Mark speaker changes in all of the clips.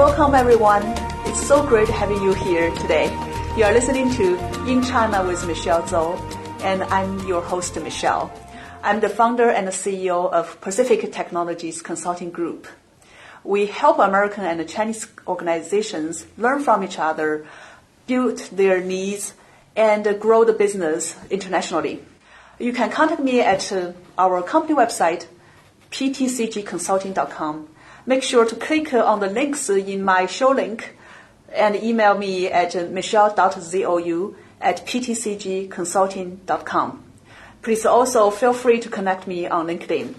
Speaker 1: Welcome, everyone. It's so great having you here today. You are listening to In China with Michelle Zhou, and I'm your host, Michelle. I'm the founder and the CEO of Pacific Technologies Consulting Group. We help American and Chinese organizations learn from each other, build their needs, and grow the business internationally. You can contact me at our company website, ptcgconsulting.com make sure to click on the links in my show link and email me at michelle.zhou at ptcgconsulting.com. Please also feel free to connect me on LinkedIn.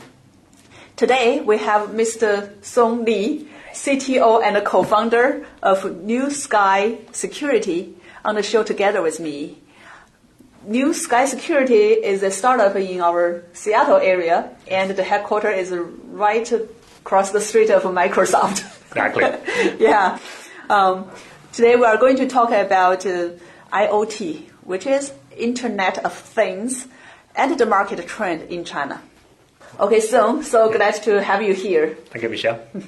Speaker 1: Today we have Mr. Song Li, CTO and co-founder of New Sky Security on the show together with me. New Sky Security is a startup in our Seattle area, and the headquarters is right across the street of Microsoft.
Speaker 2: Exactly.
Speaker 1: yeah. Um, today we are going to talk about uh, IoT, which is Internet of Things, and the market trend in China. Okay, so so glad to have you here.
Speaker 2: Thank you, Michelle.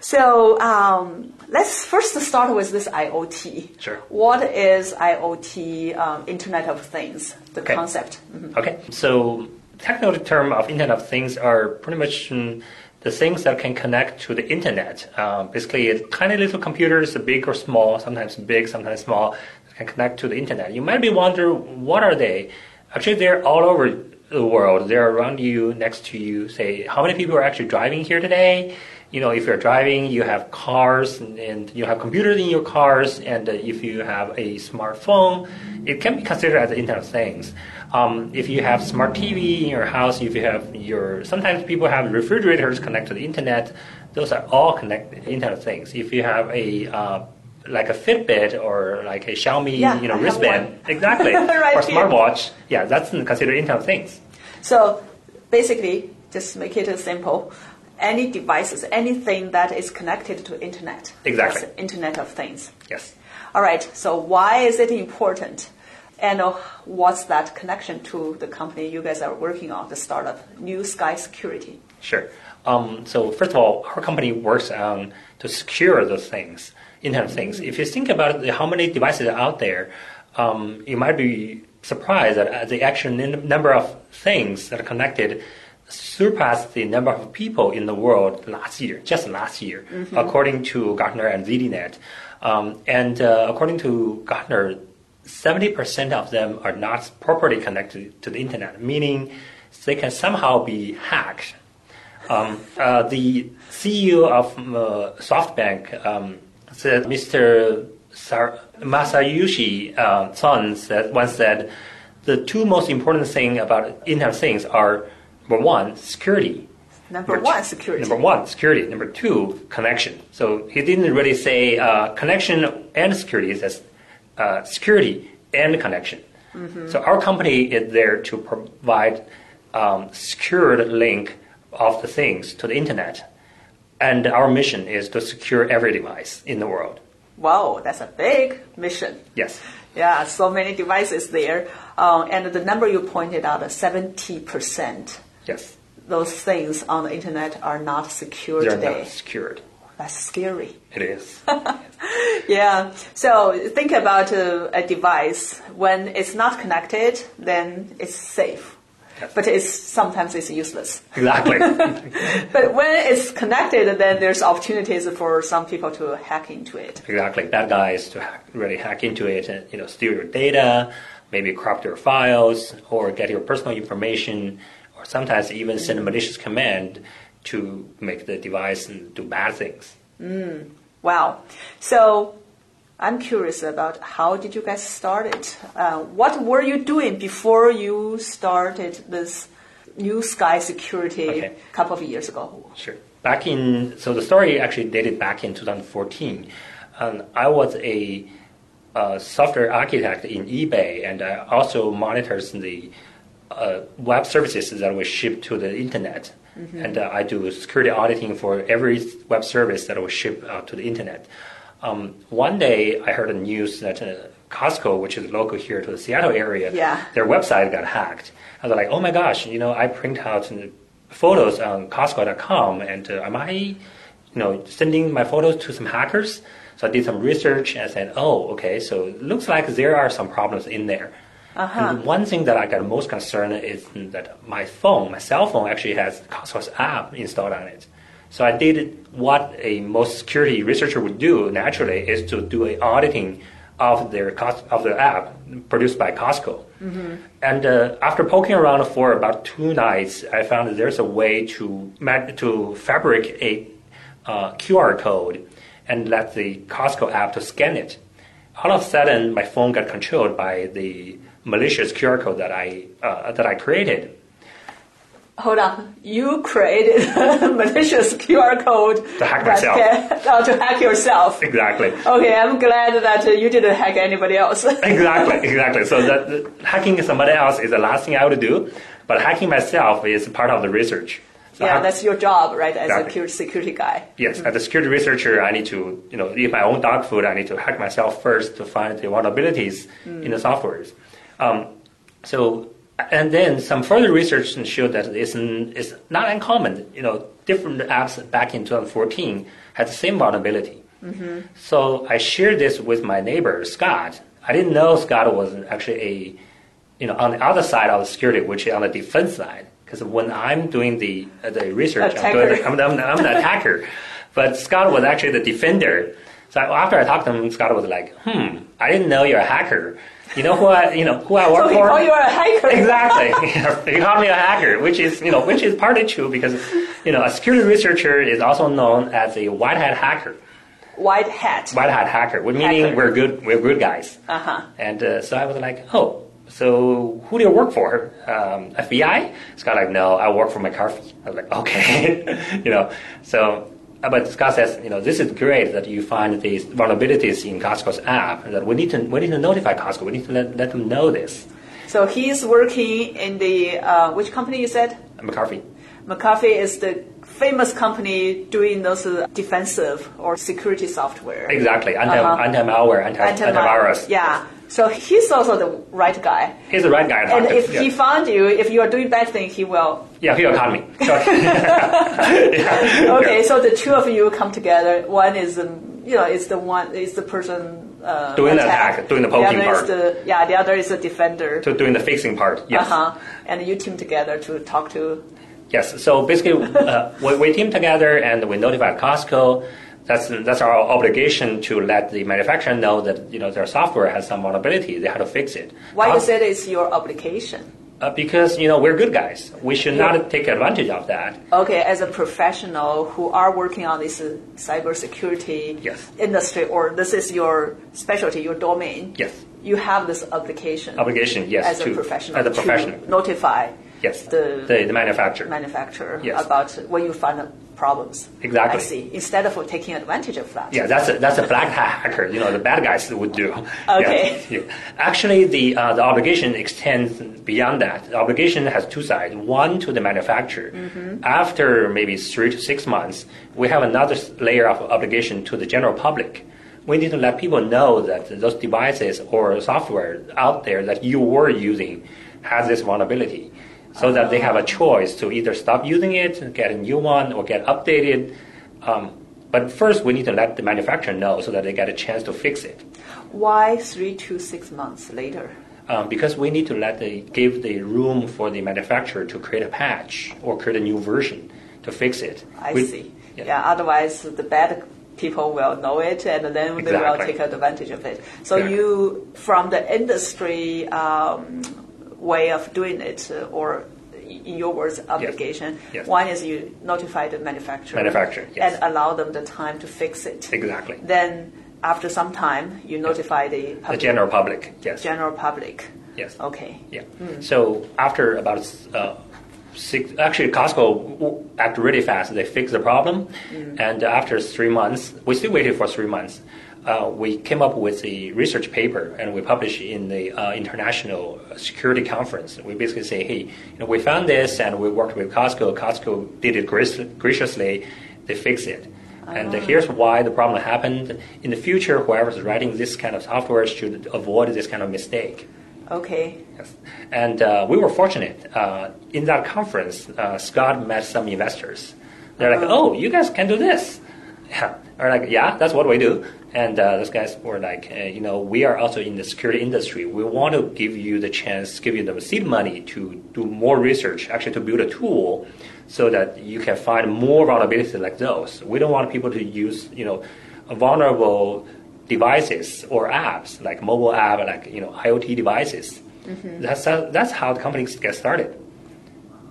Speaker 1: So um, let's first start with this IoT.
Speaker 2: Sure.
Speaker 1: What is IoT, um, Internet of Things, the
Speaker 2: Okay.
Speaker 1: concept? Mhm.
Speaker 2: Okay, so technical term of Internet of Things are pretty much mm, the things that can connect to the internet. Um, basically, tiny little computers, big or small, sometimes big, sometimes small, can connect to the internet. You might be wondering, what are they? Actually, they're all over the world. They're around you, next to you. Say, how many people are actually driving here today? You know, if you're driving, you have cars and, and you have computers in your cars, and uh, if you have a smartphone, it can be considered as the Internet of Things. Um, if you have smart TV in your house, if you have your sometimes people have refrigerators connected to the internet, those are all connected Internet of Things. If you have a uh, like a Fitbit or like a Xiaomi,
Speaker 1: Yeah,
Speaker 2: you know,
Speaker 1: I
Speaker 2: wristband, exactly,
Speaker 1: Right
Speaker 2: or smartwatch, yeah, that's considered Internet of Things.
Speaker 1: So basically, just make it simple. Any devices, anything that is connected to internet.
Speaker 2: Exactly.
Speaker 1: Internet of Things.
Speaker 2: Yes.
Speaker 1: All right. So why is it important? And uh, what's that connection to the company you guys are working on, the startup, New Sky Security?
Speaker 2: Sure. Um, so first of all, our company works on to secure the things, Internet of Things. If you think about it, how many devices are out there, um, you might be surprised that uh, the actual n- number of things that are connected surpassed the number of people in the world last year, just last year, according to Gartner and ZDNet. Um, and uh, according to Gartner, 70% of them are not properly connected to the internet, meaning they can somehow be hacked. Um, uh, the CEO of uh, SoftBank um, said, Mr. Sar- Masayoshi uh, Son said, once said, the two most important things about Internet Things are number one, security.
Speaker 1: Number
Speaker 2: two-
Speaker 1: one, security.
Speaker 2: Number one, security. Number two, connection. So he didn't really say uh, connection and security. Says uh, security and connection.
Speaker 1: Mm-hmm.
Speaker 2: So our company is there to provide um, secured link of the things to the internet, and our mission is to secure every device in the world.
Speaker 1: Wow, that's a big mission.
Speaker 2: Yes,
Speaker 1: Yeah, so many devices there. Uh, and the number you pointed out, 70%,
Speaker 2: yes,
Speaker 1: those things on the internet are not secure
Speaker 2: they're
Speaker 1: today.
Speaker 2: not secured.
Speaker 1: That's scary.
Speaker 2: It is.
Speaker 1: Yeah. So think about uh, a device when it's not connected, then it's safe,
Speaker 2: Yes.
Speaker 1: but it's sometimes it's useless.
Speaker 2: exactly.
Speaker 1: But when it's connected, then there's opportunities for some people to hack into it.
Speaker 2: Exactly. Bad guys to hack, really hack into it and you know steal your data, maybe corrupt your files, or get your personal information, or sometimes even send a malicious command to make the device do bad things.
Speaker 1: Wow. So I'm curious about how did you guys start it? Uh, what were you doing before you started this new sky security
Speaker 2: Okay.
Speaker 1: a couple of years ago?
Speaker 2: Sure. back in so the story actually dated back in 2014. Um, I was a uh, software architect in eBay, and I also monitors the uh, web services that were shipped to the internet. Mm-hmm. And uh, I do security auditing for every web service that we ship out to the internet. Um, one day, I heard the news that uh, Costco, which is local here to the Seattle area,
Speaker 1: yeah.
Speaker 2: their website got hacked. I was like, oh my gosh, you know, I print out photos on Costco.com, and uh, am I, you know, sending my photos to some hackers? So I did some research and said, oh, okay, so it looks like there are some problems in there.
Speaker 1: Uh-huh.
Speaker 2: And one thing that I got most concerned is that my phone, my cell phone, actually has Costco's app installed on it. So I did what a most security researcher would do naturally is to do an auditing of their cost, of the app produced by Costco. Mm-hmm. And uh, after poking around for about two nights, I found that there's a way to to fabricate a uh, QR code and let the Costco app to scan it. All of a sudden, my phone got controlled by the malicious QR code that I uh, that I created.
Speaker 1: Hold on, you created a malicious QR code
Speaker 2: to hack myself.
Speaker 1: Can, uh, to hack yourself.
Speaker 2: Exactly.
Speaker 1: Okay, I'm glad that uh, you didn't hack anybody else.
Speaker 2: exactly, exactly. So that, hacking somebody else is the last thing I would do, but hacking myself is part of the research.
Speaker 1: So yeah, that's your job, right? As exactly. a security guy.
Speaker 2: Yes, mm-hmm. as a security researcher, I need to, you know, eat my own dog food. I need to hack myself first to find the vulnerabilities mm. in the softwares. Um, so, and then some further research showed that it's, it's not uncommon. You know, different apps back in 2014 had the same vulnerability. Mm-hmm. So I shared this with my neighbor Scott. I didn't know Scott was actually a, you know, on the other side of the security, which is on the defense side. Because when I'm doing the uh, the research, I'm, doing the, I'm, I'm, I'm the attacker, but Scott was actually the defender. So after I talked to him, Scott was like, "Hmm, I didn't know you're a hacker." You know who I, you know, who I work
Speaker 1: so
Speaker 2: for?
Speaker 1: So you are a hacker.
Speaker 2: Exactly. he called me a hacker, which is, you know, which is partly true because, you know, a security researcher is also known as a white hat hacker.
Speaker 1: White hat.
Speaker 2: White hat hacker, meaning hacker. we're good, we're good guys.
Speaker 1: Uh-huh.
Speaker 2: And uh, so I was like, oh, so who do you work for? Um, FBI? Scott like, no, I work for McAfee. I was like, okay, you know. So uh, but Scott says, you know, this is great that you find these vulnerabilities in Costco's app. That we need to we need to notify Costco. We need to let, let them know this.
Speaker 1: So he's working in the uh, which company you said?
Speaker 2: McAfee.
Speaker 1: McAfee is the famous company doing those uh, defensive or security software.
Speaker 2: Exactly, anti uh-huh. anti malware, anti antivirus.
Speaker 1: Yeah. So he's also the right guy.
Speaker 2: He's the right guy.
Speaker 1: And if he found you, if you are doing bad things, he will.
Speaker 2: Yeah, he will call me.
Speaker 1: yeah. Okay, so the two of you come together. One is, um, you know, is the one is the person uh,
Speaker 2: doing attack. the attack, doing the poking
Speaker 1: the
Speaker 2: part.
Speaker 1: The, yeah, the other is the defender.
Speaker 2: To doing the fixing part. Yes.
Speaker 1: Uh huh. And you team together to talk to.
Speaker 2: Yes. So basically, uh, we, we team together and we notify Costco that's that's our obligation to let the manufacturer know that you know their software has some vulnerability. They have to fix it.
Speaker 1: Why uh, you say it's your obligation?
Speaker 2: Uh, because you know we're good guys. We should yeah. not take advantage of that.
Speaker 1: Okay, as a professional who are working on this uh, cybersecurity
Speaker 2: yes.
Speaker 1: industry, or this is your specialty, your domain.
Speaker 2: Yes.
Speaker 1: You have this obligation.
Speaker 2: Obligation, yes.
Speaker 1: As
Speaker 2: to,
Speaker 1: a professional.
Speaker 2: As a professional.
Speaker 1: notify.
Speaker 2: Yes.
Speaker 1: The,
Speaker 2: the, the manufacturer.
Speaker 1: Manufacturer.
Speaker 2: Yes.
Speaker 1: About when you find problems.
Speaker 2: Exactly.
Speaker 1: I see. Instead of taking advantage of that.
Speaker 2: Yeah, that's a, that's a black hacker. You know, the bad guys would do.
Speaker 1: Okay.
Speaker 2: Yeah. Actually, the uh, the obligation extends beyond that. The obligation has two sides. One to the manufacturer. Mm-hmm. After maybe three to six months, we have another layer of obligation to the general public. We need to let people know that those devices or software out there that you were using has this vulnerability so that they have a choice to either stop using it, and get a new one, or get updated. Um, but first, we need to let the manufacturer know so that they get a chance to fix it.
Speaker 1: Why three to six months later?
Speaker 2: Um, because we need to let the give the room for the manufacturer to create a patch or create a new version to fix it.
Speaker 1: I we, see. Yeah. yeah. Otherwise, the bad people will know it and then
Speaker 2: exactly.
Speaker 1: they will take advantage of it. So you, from the industry um, way of doing it, or in your words, obligation.
Speaker 2: Yes. Yes.
Speaker 1: One is you notify the manufacturer,
Speaker 2: manufacturer yes.
Speaker 1: and allow them the time to fix it.
Speaker 2: Exactly.
Speaker 1: Then after some time, you notify the public,
Speaker 2: the general public. Yes.
Speaker 1: General public.
Speaker 2: Yes.
Speaker 1: Okay.
Speaker 2: Yeah. Mm. So after about uh, six, actually Costco acted really fast. They fixed the problem, and after three months, we still waited for three months. Uh, we came up with a research paper and we published in the uh, international security conference. We basically say, hey, you know, we found this and we worked with Costco. Costco did it grac- graciously. They fixed it. And uh, here's why the problem happened. In the future, whoever's writing this kind of software should avoid this kind of mistake.
Speaker 1: Okay.
Speaker 2: Yes. And uh, we were fortunate. Uh, in that conference, uh, Scott met some investors. They're like, oh, you guys can do this. Yeah. We're like, yeah, that's what we do. And uh, those guys were like, uh, you know, we are also in the security industry. We want to give you the chance, give you the seed money to do more research, actually to build a tool so that you can find more vulnerabilities like those. We don't want people to use, you know, vulnerable devices or apps like mobile app, like you know IoT devices. That's how, that's how the companies get started.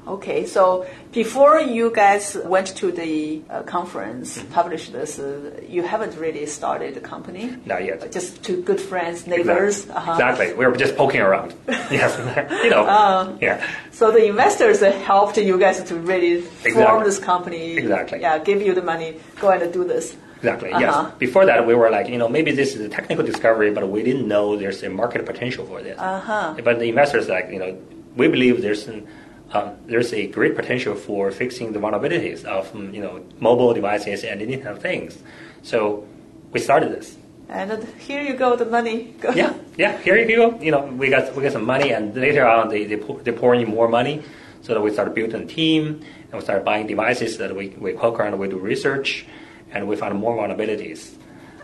Speaker 1: Okay, so before you guys went to the uh, conference,
Speaker 2: Mm-hmm.
Speaker 1: published this, uh, you haven't really started the company?
Speaker 2: Not yet.
Speaker 1: Just two good friends, neighbors?
Speaker 2: Exactly.
Speaker 1: Uh-huh.
Speaker 2: exactly. We were just poking around. yes. you know.
Speaker 1: Uh.
Speaker 2: yeah.
Speaker 1: So the investors uh, helped you guys to really form this company.
Speaker 2: Exactly.
Speaker 1: Yeah, give you the money, go and do this.
Speaker 2: Exactly.
Speaker 1: Uh-huh.
Speaker 2: Yes. Before that, we were like, you know, maybe this is a technical discovery, but we didn't know there's a market potential for this.
Speaker 1: Uh-huh.
Speaker 2: But the investors, like, you know, we believe there's an, um, there's a great potential for fixing the vulnerabilities of, um, you know, mobile devices and Internet of Things. So we started this.
Speaker 1: And uh, here you go, the money. Go.
Speaker 2: Yeah, yeah. Here you go. You know, we got we got some money, and later on they they, pour, they pour in more money, so that we started building a team, and we started buying devices that we we poke around, we do research, and we found more vulnerabilities.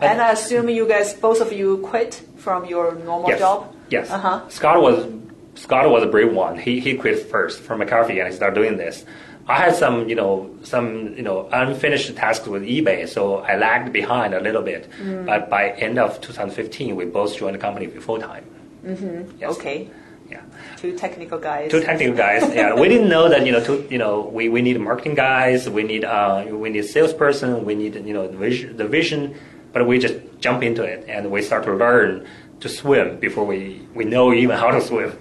Speaker 1: And I assume you guys, both of you, quit from your normal
Speaker 2: yes,
Speaker 1: job.
Speaker 2: yes.
Speaker 1: Uh-huh.
Speaker 2: Scott was Scott was a brave one. He he quit first from McAfee and he started doing this. I had some, you know, some, you know, unfinished tasks with eBay, so I lagged behind a little bit.
Speaker 1: Mm.
Speaker 2: But by end of 2015, we both joined the company full time. Mm-hmm. Yes.
Speaker 1: Okay,
Speaker 2: Yeah.
Speaker 1: two technical guys.
Speaker 2: two technical guys. Yeah, we didn't know that you know, to, you know, we, we need marketing guys, we need uh, we need salesperson, we need you know the vision, the vision, but we just jump into it and we start to learn to swim before we, we know even how to swim.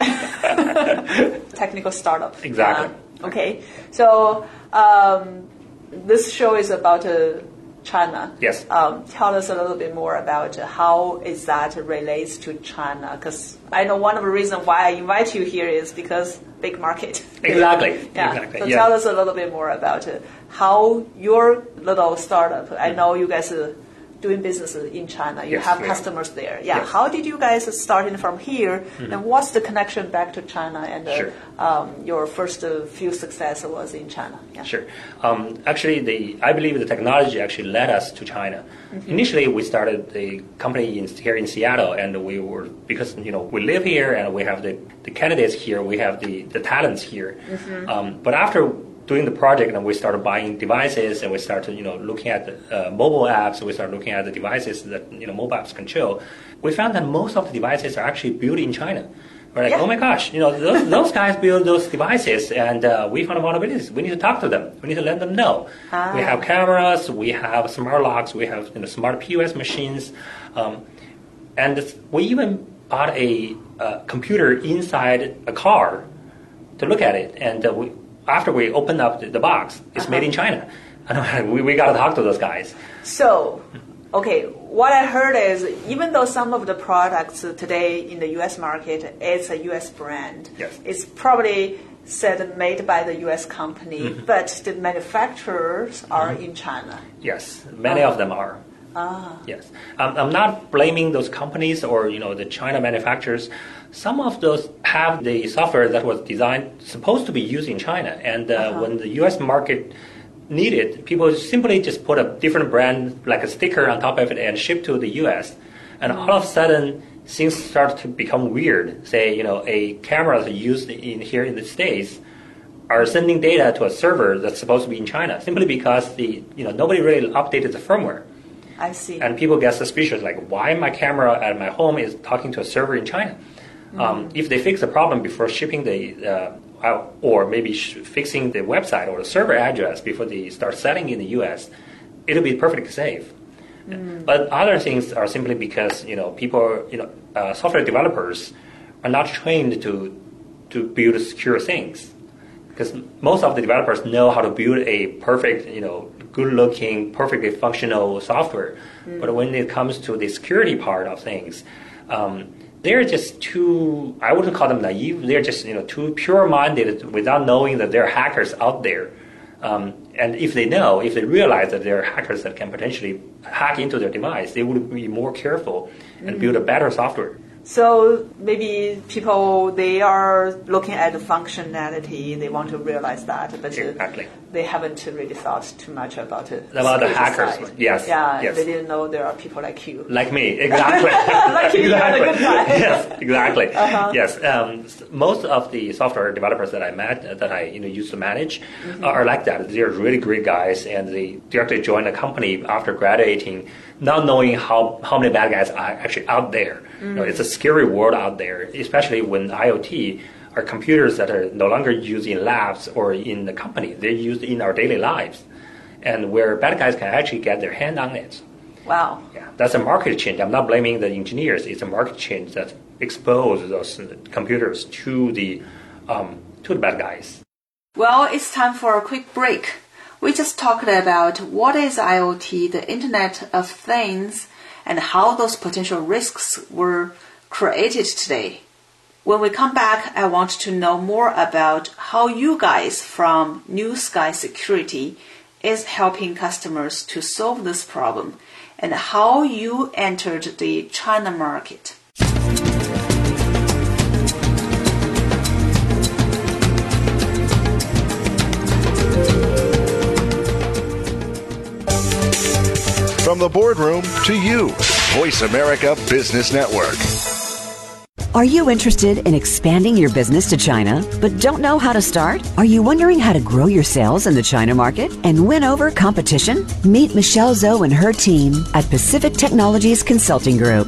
Speaker 1: technical startup.
Speaker 2: Exactly.
Speaker 1: Uh, okay, so um, this show is about uh, China.
Speaker 2: Yes.
Speaker 1: Um, tell us a little bit more about uh, how is that relates to China? Because I know one of the reasons why I invite you here is because big market.
Speaker 2: Exactly,
Speaker 1: Yeah.
Speaker 2: exactly,
Speaker 1: So
Speaker 2: yeah.
Speaker 1: tell us a little bit more about uh, how your little startup. I know you guys are doing business in China. You
Speaker 2: Yes,
Speaker 1: have customers there. Yeah.
Speaker 2: Yes.
Speaker 1: How did you guys starting from here, and what's the connection back to China? And uh,
Speaker 2: Sure.
Speaker 1: um, your first uh, few success was in China. Yeah.
Speaker 2: Sure. Um, actually, the I believe the technology actually led us to China. Initially, we started the company in, here in Seattle, and we were because you know we live here and we have the, the candidates here, we have the, the talents here. Um, but after doing the project, and we started buying devices, and we started you know looking at the, uh, mobile apps, we started looking at the devices that you know mobile apps control. We found that most of the devices are actually built in China. We're like,
Speaker 1: Yeah.
Speaker 2: oh my gosh, you know, those, those guys build those devices, and uh, we found vulnerabilities. We need to talk to them. We need to let them know.
Speaker 1: Ah.
Speaker 2: We have cameras, we have smart locks, we have you know, smart POS machines, um, and we even bought a uh, computer inside a car to look at it. And uh, we, after we opened up the, the box, it's made in uh-huh. China. And we, we got to talk to those guys.
Speaker 1: So, okay, what I heard is even though some of the products today in the U.S. market it's a U.S. brand,
Speaker 2: Yes.
Speaker 1: it's probably said made by the U.S. company,
Speaker 2: Mm-hmm.
Speaker 1: but the manufacturers are mm-hmm. in China.
Speaker 2: Yes, many of uh-huh. them are.
Speaker 1: Ah.
Speaker 2: Yes, um, I'm not blaming those companies or you know the China manufacturers. Some of those have the software that was designed supposed to be used in China, and uh, when the U.S. market needed, people simply just put a different brand like a sticker on top of it and ship to the U.S. And all of a sudden, things start to become weird. Say, you know, a camera that's used in here in the states are sending data to a server that's supposed to be in China simply because the you know nobody really updated the firmware.
Speaker 1: I see.
Speaker 2: And people get suspicious, like, why my camera at my home is talking to a server in China? Um, if they fix the problem before shipping the, uh, or maybe sh- fixing the website or the server address before they start selling in the U.S., it'll be perfectly safe. But other things are simply because you know people, you know, uh, software developers are not trained to to build secure things. because most of the developers know how to build a perfect, you know, good-looking, perfectly functional software. Mm. But when it comes to the security part of things, um, they're just too. I wouldn't call them naive. They're just you know too pure-minded without knowing that there are hackers out there. Um, and if they know, if they realize that there are hackers that can potentially hack into their device, they would be more careful and mm. build a better software.
Speaker 1: So maybe people they are looking at the functionality, they want to realize that, but
Speaker 2: exactly.
Speaker 1: they haven't really thought too much about it.
Speaker 2: About the hackers,
Speaker 1: side.
Speaker 2: yes.
Speaker 1: Yeah,
Speaker 2: yes.
Speaker 1: they didn't know there are people like you.
Speaker 2: Like me, exactly.
Speaker 1: like you,
Speaker 2: exactly. yes, exactly.
Speaker 1: Uh-huh.
Speaker 2: Yes, um, most of the software developers that I met, that I you know used to manage, mm-hmm. are like that. They're really great guys, and they directly joined a company after graduating not knowing how, how many bad guys are actually out there. You know, it's a scary world out there, especially when IoT are computers that are no longer used in labs or in the company. They're used in our daily lives, and where bad guys can actually get their hand on it.
Speaker 1: Wow.
Speaker 2: Yeah, that's a market change. I'm not blaming the engineers. It's a market change that exposes those computers to the um, to the bad guys.
Speaker 1: Well, it's time for a quick break. We just talked about what is IoT, the Internet of Things, and how those potential risks were created today. When we come back, I want to know more about how you guys from New Sky Security is helping customers to solve this problem and how you entered the China market.
Speaker 3: From the boardroom to you, Voice America Business Network.
Speaker 4: Are you interested in expanding your business to China but don't know how to start? Are you wondering how to grow your sales in the China market and win over competition? Meet Michelle Zhou and her team at Pacific Technologies Consulting Group.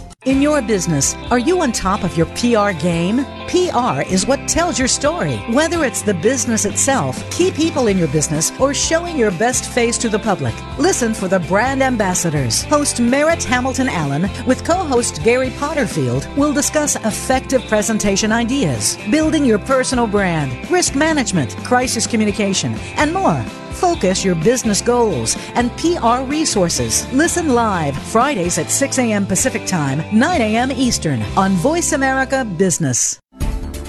Speaker 5: In your business, are you on top of your PR game? PR is what tells your story. Whether it's the business itself, key people in your business, or showing your best face to the public. Listen for the brand ambassadors. Host Merritt Hamilton Allen with co-host Gary Potterfield will discuss effective presentation ideas, building your personal brand, risk management, crisis communication, and more. Focus your business goals and PR resources. Listen live Fridays at 6 a.m. Pacific Time, 9 a.m. Eastern on Voice America Business.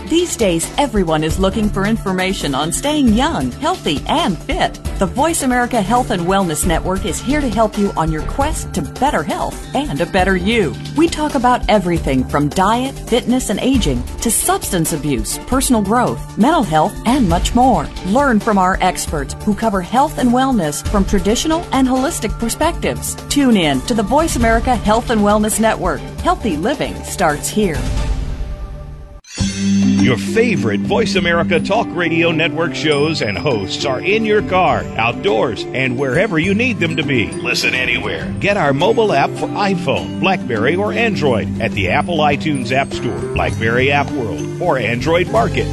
Speaker 6: These days, everyone is looking for information on staying young, healthy, and fit. The Voice America Health and Wellness Network is here to help you on your quest to better health and a better you. We talk about everything from diet, fitness, and aging to substance abuse, personal growth, mental health, and much more. Learn from our experts who cover health and wellness from traditional and holistic perspectives. Tune in to the Voice America Health and Wellness Network. Healthy living starts here.
Speaker 7: Your favorite Voice America Talk Radio Network shows and hosts are in your car, outdoors, and wherever you need them to be. Listen anywhere. Get our mobile app for iPhone, Blackberry, or Android at the Apple iTunes App Store, Blackberry App World, or Android Market.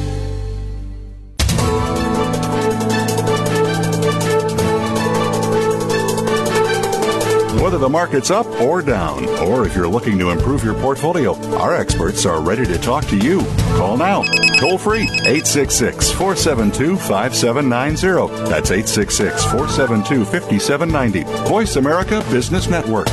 Speaker 3: Whether the market's up or down, or if you're looking to improve your portfolio, our experts are ready to talk to you. Call now. Toll free 866 472 5790. That's 866 472 5790. Voice America Business Network.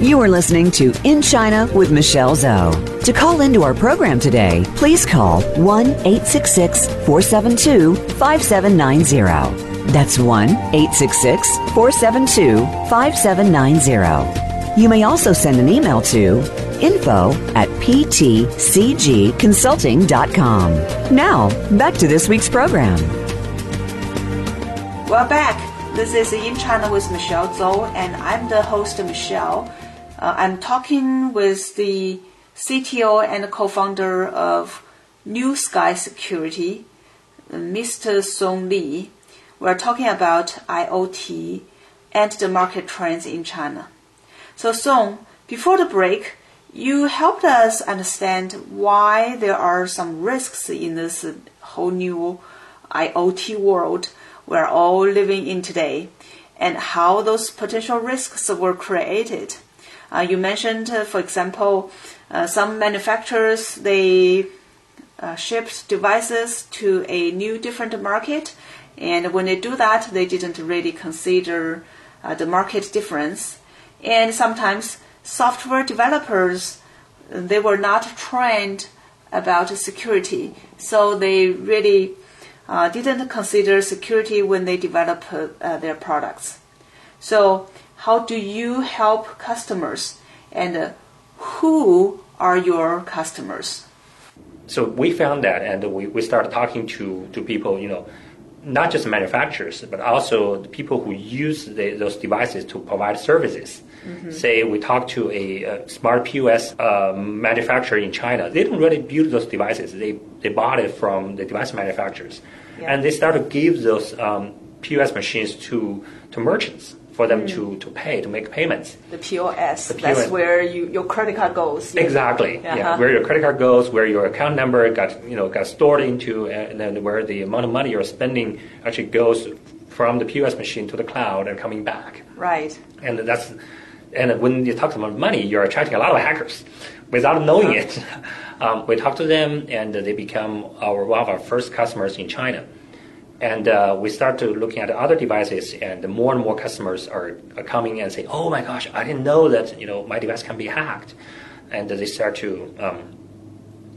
Speaker 4: You are listening to In China with Michelle Zhou. To call into our program today, please call 1 866 472 5790. That's 1 866 472 5790. You may also send an email to info at ptcgconsulting.com. Now, back to this week's program.
Speaker 1: We're back. This is In China with Michelle Zhou, and I'm the host, Michelle. Uh, I'm talking with the CTO and co-founder of New Sky Security, Mr. Song Li, We're talking about IoT and the market trends in China. So, Song, before the break, you helped us understand why there are some risks in this whole new IoT world we're all living in today and how those potential risks were created. Uh, you mentioned, uh, for example, uh, some manufacturers they shipped devices to a new different market, and when they do that, they didn't really consider the market difference. And sometimes software developers they were not trained about security, so they really uh, didn't consider security when they develop uh, their products. So, how do you help customers, and uh, who are your customers?
Speaker 2: So we found that, and we, we started talking to, to people, you know, not just manufacturers, but also the people who use the, those devices to provide services. Mm-hmm. Say we talk to a, a smart POS uh, manufacturer in China, they don't really build those devices. They they bought it from the device manufacturers, yeah. and they start to give those um, POS machines to to merchants for them mm. to, to pay to make payments.
Speaker 1: The POS. The POS. That's where you, your credit card goes.
Speaker 2: Exactly. Uh-huh. Yeah, where your credit card goes, where your account number got you know got stored into, and then where the amount of money you're spending actually goes from the POS machine to the cloud and coming back.
Speaker 1: Right.
Speaker 2: And that's and when you talk about money, you're attracting a lot of hackers without knowing uh-huh. it. Um, we talk to them, and they become our one of our first customers in China. And uh, we start to looking at other devices, and more and more customers are, are coming and say, "Oh my gosh, I didn't know that you know my device can be hacked," and they start to um,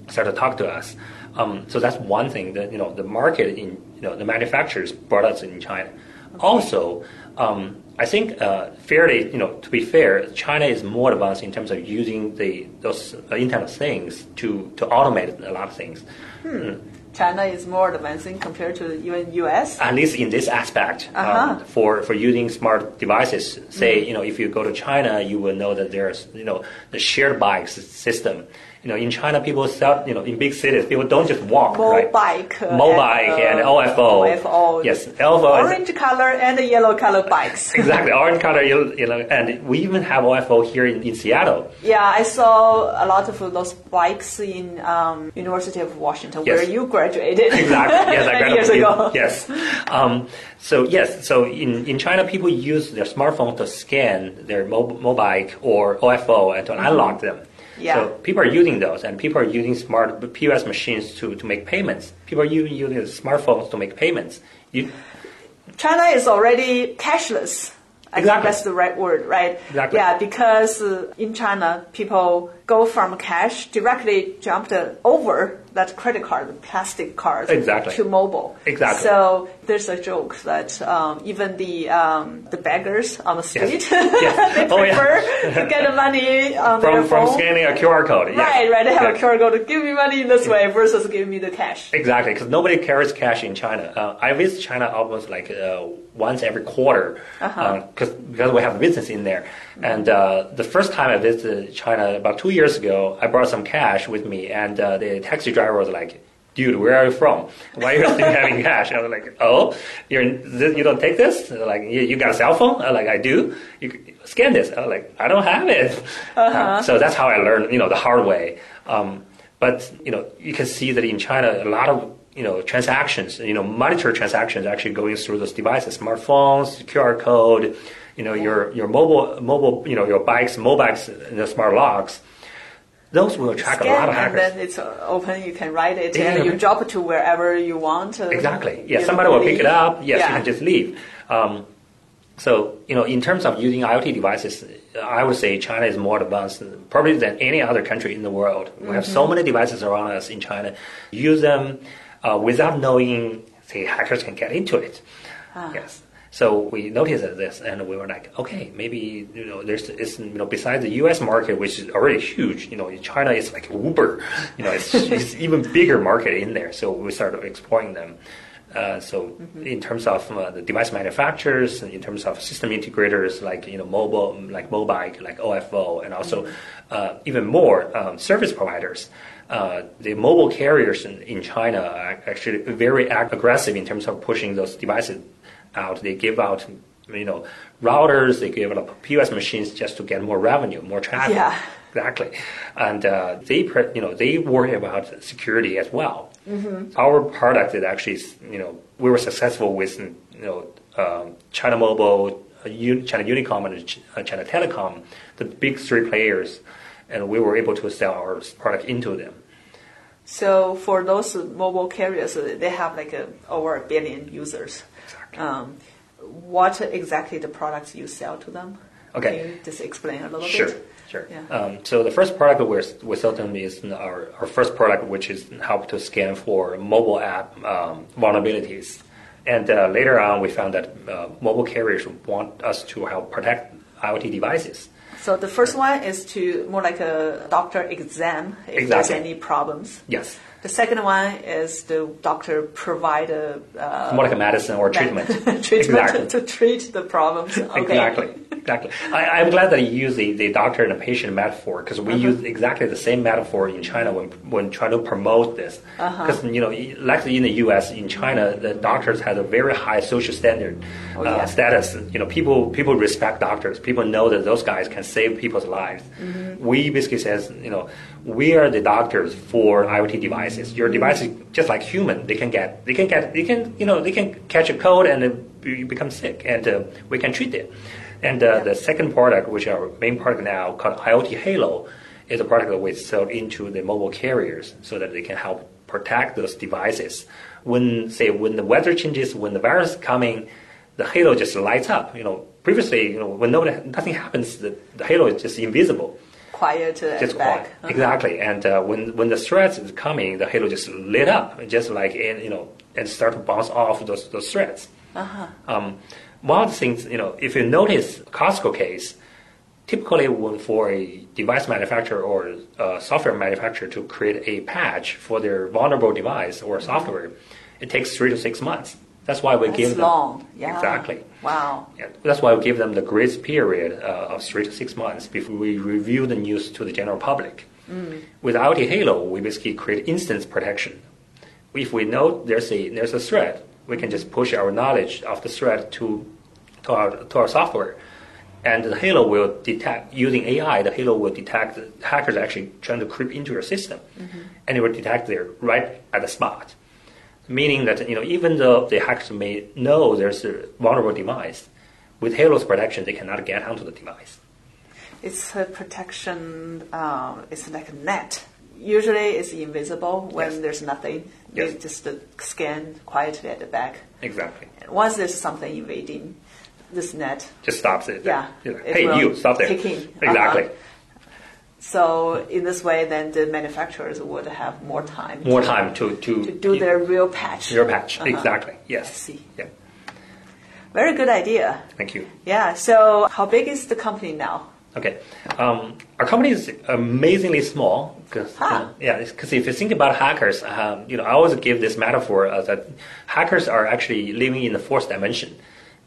Speaker 2: start to talk to us. Um, so that's one thing that you know the market in you know the manufacturers brought us in China. Also, um, I think uh, fairly, you know, to be fair, China is more advanced in terms of using the those uh, Internet of Things to to automate a lot of things.
Speaker 1: Hmm. China is more advancing compared to even U.S.
Speaker 2: At least in this aspect, um, uh-huh. um, for for using smart devices. Say, mm. you know, if you go to China, you will know that there's you know the shared bikes system you know, in China, people sell, you know, in big cities, people don't just walk,
Speaker 1: Mobike,
Speaker 2: right? Mobike and, uh, and OFO.
Speaker 1: OFO.
Speaker 2: Yes, OFO.
Speaker 1: Orange is, color and yellow color bikes.
Speaker 2: exactly, orange color, you know, and we even have OFO here in, in Seattle.
Speaker 1: Yeah, I saw a lot of those bikes in um, University of Washington, yes. where you graduated.
Speaker 2: Exactly. Yes, I
Speaker 1: graduated. years ago.
Speaker 2: Yes. Um, so yes, so in, in China, people use their smartphone to scan their mob- Mobike or OFO and to mm-hmm. unlock them. Yeah. So people are using those, and people are using smart POS machines to, to make payments. People are using, using smartphones to make payments. You,
Speaker 1: China is already cashless. I exactly. think that's the right word, right?
Speaker 2: Exactly.
Speaker 1: Yeah, because uh, in China, people go from cash directly jumped over that credit card, plastic card,
Speaker 2: exactly.
Speaker 1: to mobile.
Speaker 2: Exactly.
Speaker 1: So there's a joke that um, even the um, the beggars on the street,
Speaker 2: yes. Yes.
Speaker 1: they
Speaker 2: oh,
Speaker 1: prefer
Speaker 2: yeah.
Speaker 1: to get the money on
Speaker 2: from,
Speaker 1: their
Speaker 2: phone.
Speaker 1: From
Speaker 2: scanning a QR code. Yes.
Speaker 1: Right, right. They have a QR code to give me money in this way versus giving me the cash.
Speaker 2: Exactly, because nobody carries cash in China. Uh, I visit China almost like uh, once every quarter uh-huh. uh, because we have a business in there. Mm-hmm. And uh, the first time I visited China about two years ago, I brought some cash with me, and uh, the taxi driver was like, dude, where are you from? Why are you still having cash? I was like, oh, you're, you don't take this? Like, you, you got a cell phone? I was like, I do. You scan this. I was like, I don't have it. Uh-huh. Uh, so that's how I learned, you know, the hard way. Um, but, you know, you can see that in China, a lot of, you know, transactions, you know, monetary transactions actually going through those devices, smartphones, QR code, you know, your, your mobile, mobile, you know, your bikes, Mobikes, the smart locks those will attract
Speaker 1: Scan,
Speaker 2: a lot of hackers.
Speaker 1: And then it's open, you can write it, yeah. and you drop it to wherever you want.
Speaker 2: exactly. Yeah, somebody will pick it up. Yes, yeah. you can just leave. Um, so, you know, in terms of using IoT devices, I would say China is more advanced probably than any other country in the world. We mm-hmm. have so many devices around us in China. Use them uh, without knowing, say, hackers can get into it. Ah. Yes. So we noticed this, and we were like, okay, maybe you know, there's it's, you know, besides the U.S. market, which is already huge, you know, China is like Uber, you know, it's, it's even bigger market in there. So we started exploring them, Uh, so in terms of uh, the device manufacturers, in terms of system integrators like you know mobile, like Mobike, like OFO, and also uh, even more um, service providers. Uh, the mobile carriers in, in China are actually very ag- aggressive in terms of pushing those devices out. They give out, you know, routers. They give out POS machines just to get more revenue, more traffic.
Speaker 1: Yeah.
Speaker 2: Exactly, and uh, they, you know, they worry about security as well. Our product is actually, you know, we were successful with, you know, um, China Mobile, uh, China Unicom, and uh, China Telecom, the big three players, and we were able to sell our product into them.
Speaker 1: So for those mobile carriers, they have like a, over a billion users.
Speaker 2: Exactly.
Speaker 1: Um, what exactly the products you sell to them?
Speaker 2: Okay.
Speaker 1: Can you just explain a little
Speaker 2: Sure,
Speaker 1: bit?
Speaker 2: sure.
Speaker 1: Yeah.
Speaker 2: Um, so the first product we're, we sell to them is our, our first product, which is help to scan for mobile app um, vulnerabilities. And uh, later on, we found that uh, mobile carriers want us to help protect IoT devices.
Speaker 1: So the first one is to more like a doctor exam if there's any problems.
Speaker 2: Yes,
Speaker 1: The second one is the doctor provide a uh,
Speaker 2: more like a medicine or treatment.
Speaker 1: treatment
Speaker 2: exactly.
Speaker 1: to treat the problems. Okay.
Speaker 2: Exactly, exactly. I, I'm glad that you use the, the doctor and the patient metaphor because we
Speaker 1: Uh-huh.
Speaker 2: use exactly the same metaphor in China when when trying to promote this.
Speaker 1: Uh-huh.
Speaker 2: Because you know, like in the U.S., in China, the doctors have a very high social standard
Speaker 1: Oh, yeah.
Speaker 2: uh, status. You know, people people respect doctors. People know that those guys can save people's lives.
Speaker 1: Mm-hmm.
Speaker 2: We basically says, you know, we are the doctors for IoT devices. Your device is just like human. They can get, they can get, they can, you know, they can catch a cold and you become sick, and uh, we can treat it. And uh, the second product, which is our main product now, called IoT Halo, is a product that we sell into the mobile carriers so that they can help protect those devices. When, say, when the weather changes, when the virus is coming, the halo just lights up. You know, previously, you know, when nobody, nothing happens, the, the halo is just invisible Just quiet.
Speaker 1: Uh-huh.
Speaker 2: Exactly. And uh, when when the threats is coming, the halo just lit up, just like in, you know, and start to bounce off those those threats.
Speaker 1: Uh-huh.
Speaker 2: Um, one of the things, you know, if you notice Costco case, typically when for a device manufacturer or a software manufacturer to create a patch for their vulnerable device or software, it takes three to six months. That's why we
Speaker 1: That's
Speaker 2: give them
Speaker 1: long. Yeah.
Speaker 2: exactly.
Speaker 1: Wow.
Speaker 2: Yeah, that's why we give them the grace period uh, of three to six months before we review the news to the general public. With IoT Halo, we basically create instance protection. If we know there's a there's a threat, we can just push our knowledge of the threat to to our to our software, and the Halo will detect using AI. The Halo will detect the hackers actually trying to creep into your system, and it will detect there right at the spot meaning that you know even though the hackers may know there's a vulnerable device, with Halo's protection they cannot get onto the device.
Speaker 1: It's a protection. Um, it's like a net. Usually, it's invisible when
Speaker 2: Yes.
Speaker 1: there's nothing. They
Speaker 2: Yes.
Speaker 1: just uh, scan quietly at the back.
Speaker 2: Exactly.
Speaker 1: Once there's something invading this net,
Speaker 2: Just stops it.
Speaker 1: Yeah, it
Speaker 2: hey, you stop there. Exactly.
Speaker 1: Uh-huh. So in this way, then the manufacturers would have more time
Speaker 2: More
Speaker 1: to,
Speaker 2: time to to,
Speaker 1: to do their real patch.
Speaker 2: your patch.
Speaker 1: Uh-huh.
Speaker 2: Exactly. Yes.
Speaker 1: I see.
Speaker 2: Yeah.
Speaker 1: Very good idea.
Speaker 2: Thank you.
Speaker 1: Yeah. So how big is the company now?
Speaker 2: Okay. Um, our company is amazingly small. Cause,
Speaker 1: Huh.
Speaker 2: yeah, because if you think about hackers, um, you know, I always give this metaphor uh, that hackers are actually living in the fourth dimension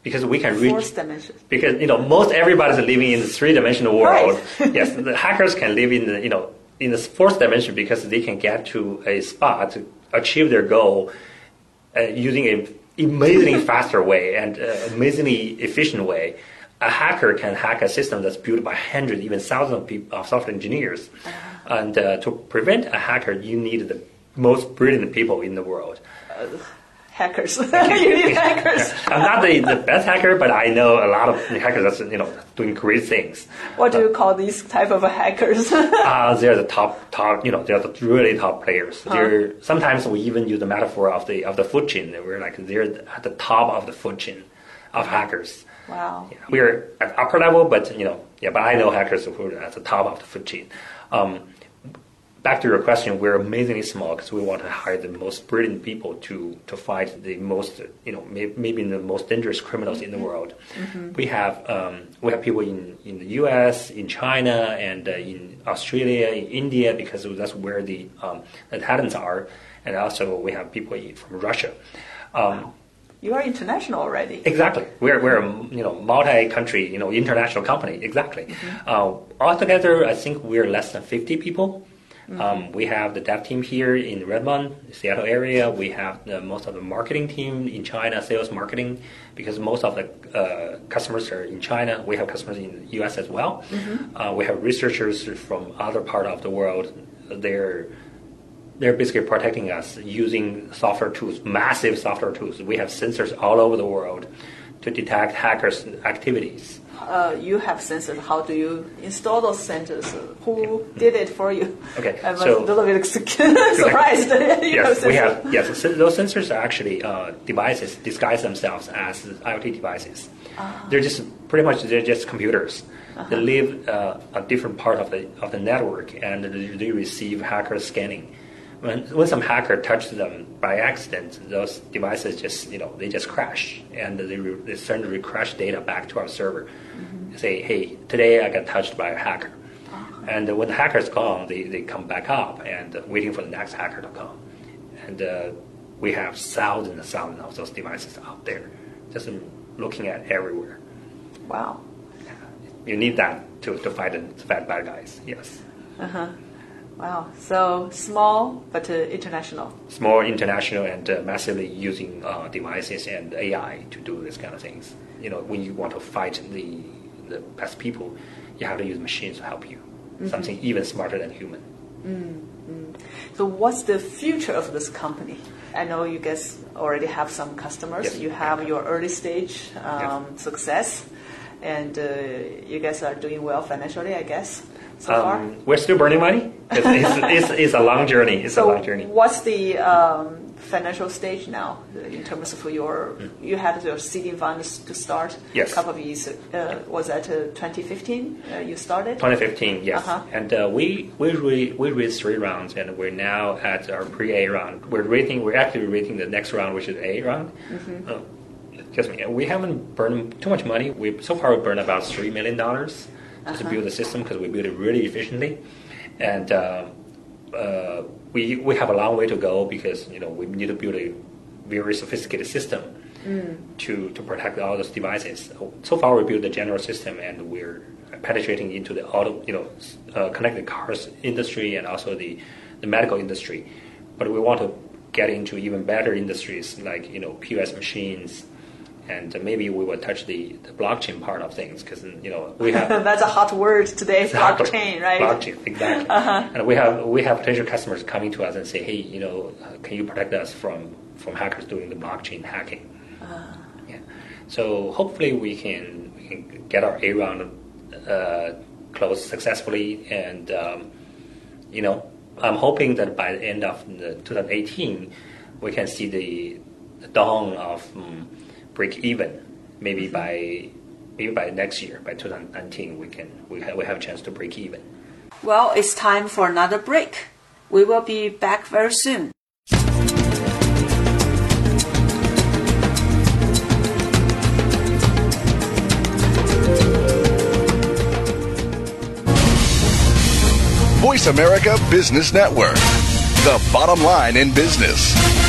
Speaker 2: because we can reach
Speaker 1: Fourth dimension.
Speaker 2: because you know most everybody's living in the three-dimensional world.
Speaker 1: Right.
Speaker 2: yes, the hackers can live in the you know in the fourth dimension because they can get to a spot to achieve their goal uh, using a amazingly faster way and uh, amazingly efficient way. A hacker can hack a system that's built by hundreds, even thousands of, people, of software engineers. And uh, to prevent a hacker, you need the most brilliant people in the world.
Speaker 1: Hackers. you need hackers.
Speaker 2: I'm not the, the best hacker, but I know a lot of hackers that's you know doing great things.
Speaker 1: What do you call these type of hackers?
Speaker 2: Uh, they're the top top you know they're the really top players. They're sometimes we even use the metaphor of the of the food chain. We're like they're at the top of the food chain of hackers.
Speaker 1: wow.
Speaker 2: Yeah, we're at upper level, but you know yeah. But I know hackers who are at the top of the food chain. Um, back to your question, we're amazingly small because we want to hire the most brilliant people to to fight the most, you know, may, maybe the most dangerous criminals in the world. We have um, we have people in, in the U.S., in China, and uh, in Australia, in India, because that's where the um, the talents are, and also we have people from Russia. Um,
Speaker 1: you are international already.
Speaker 2: Exactly. We're, we're a you know multi-country you know international company. Exactly.
Speaker 1: Mm-hmm.
Speaker 2: Uh, altogether, I think we're less than 50 people.
Speaker 1: Mm-hmm.
Speaker 2: Um, we have the dev team here in Redmond, Seattle area. We have the, most of the marketing team in China, sales marketing, because most of the uh, customers are in China. We have customers in the U.S. as well.
Speaker 1: Mm-hmm.
Speaker 2: Uh, we have researchers from other part of the world. They're they're basically protecting us using software tools, massive software tools. We have sensors all over the world to detect hackers' activities.
Speaker 1: Uh, you have sensors. How do you install those sensors? Who did it for you?
Speaker 2: Okay,
Speaker 1: I'm
Speaker 2: so-
Speaker 1: a little bit surprised. You
Speaker 2: Yes, we have. Yes, so those sensors are actually uh, devices disguise themselves as IoT devices. They're just pretty much they're just computers. They live uh, a different part of the of the network, and they, they receive hacker scanning. When, when some hacker touches them by accident, those devices just you know they just crash, and they, re, they send the crash data back to our server. Mm-hmm. Say, hey, today I got touched by a hacker. Uh-huh. And when the hacker's gone, they, they come back up and waiting for the next hacker to come. And uh, we have thousands and thousands of those devices out there, just looking at everywhere.
Speaker 1: Wow.
Speaker 2: You need that to, to fight the bad bad guys. Yes, uh-huh.
Speaker 1: Wow. So small but uh, international.
Speaker 2: Small, international and uh, massively using uh, devices and AI to do this kind of things. You know, when you want to fight the the best people, you have to use machines to help you. Something even smarter than human. Hmm.
Speaker 1: So what's the future of this company? I know you guys already have some customers.
Speaker 2: Yes.
Speaker 1: You have your early stage um, success, and uh, you guys are doing well financially, I guess, so far.
Speaker 2: Um, we're still burning money. It's, it's, it's, it's a long journey. It's a long journey.
Speaker 1: what's the um, financial stage now in terms of your? You had your seeding funds to start.
Speaker 2: Yes.
Speaker 1: a couple of years. Uh, was that uh, 2015? Uh, you started.
Speaker 2: 2015, yes.
Speaker 1: Uh-huh.
Speaker 2: And uh, we we re, we raised three rounds, and we're now at our pre-A round. We're rating. We're actually rating the next round, which is A round.
Speaker 1: Mm-hmm.
Speaker 2: Uh, excuse me. We haven't burned too much money. We so far we burned about three million dollars just to build the system because we built it really efficiently, and. Uh, uh, we we have a long way to go because you know we need to build a very sophisticated system to to protect all those devices. So far, we built the general system, and we're penetrating into the auto you know uh, connected cars industry and also the the medical industry. But we want to get into even better industries like you know POS machines. And maybe we will touch the, the blockchain part of things because you know we have
Speaker 1: That's a hot word today, blockchain, right?
Speaker 2: Blockchain, exactly. And we have we have potential customers coming to us and say, hey, you know, uh, can you protect us from from hackers doing the blockchain hacking? Yeah. So hopefully we can we can get our A round uh, closed successfully, and um, you know, I'm hoping that by the end of the 2018, we can see the, the dawn of um, break even. Maybe by maybe by next year, by 2019, we can we have, we have a chance to break even.
Speaker 1: Well, it's time for another break. We will be back very soon.
Speaker 8: Voice America Business Network, the bottom line in business.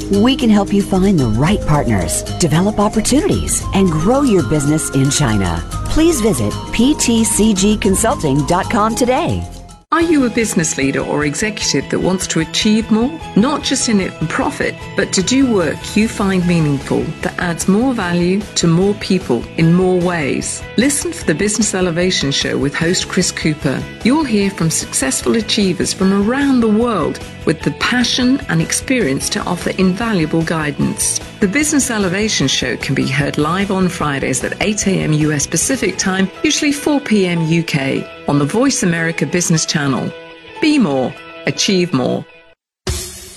Speaker 4: We can help you find the right partners, develop opportunities, and grow your business in China. Please visit ptcgconsulting.com today.
Speaker 9: Are you a business leader or executive that wants to achieve more? Not just in it for profit, but to do work you find meaningful that adds more value to more people in more ways. Listen for the Business Elevation Show with host Chris Cooper. You'll hear from successful achievers from around the world with the passion and experience to offer invaluable guidance. The Business Elevation Show can be heard live on Fridays at 8 a.m. US Pacific Time, usually 4 p.m. UK, on the Voice America Business Channel. Be more, achieve more.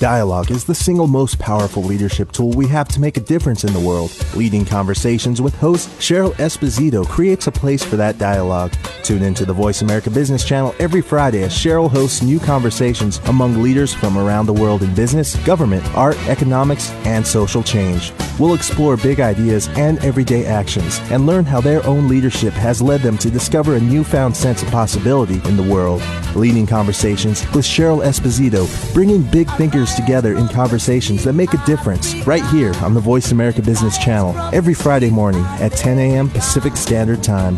Speaker 10: Dialogue is the single most powerful leadership tool we have to make a difference in the world. Leading Conversations with host Cheryl Esposito creates a place for that dialogue. Tune into the Voice America Business Channel every Friday as Cheryl hosts new conversations among leaders from around the world in business, government, art, economics, and social change. We'll explore big ideas and everyday actions and learn how their own leadership has led them to discover a newfound sense of possibility in the world. Leading Conversations with Cheryl Esposito, bringing big thinkers together in conversations that make a difference right here on the Voice America Business Channel every Friday morning at 10 a.m. Pacific Standard Time.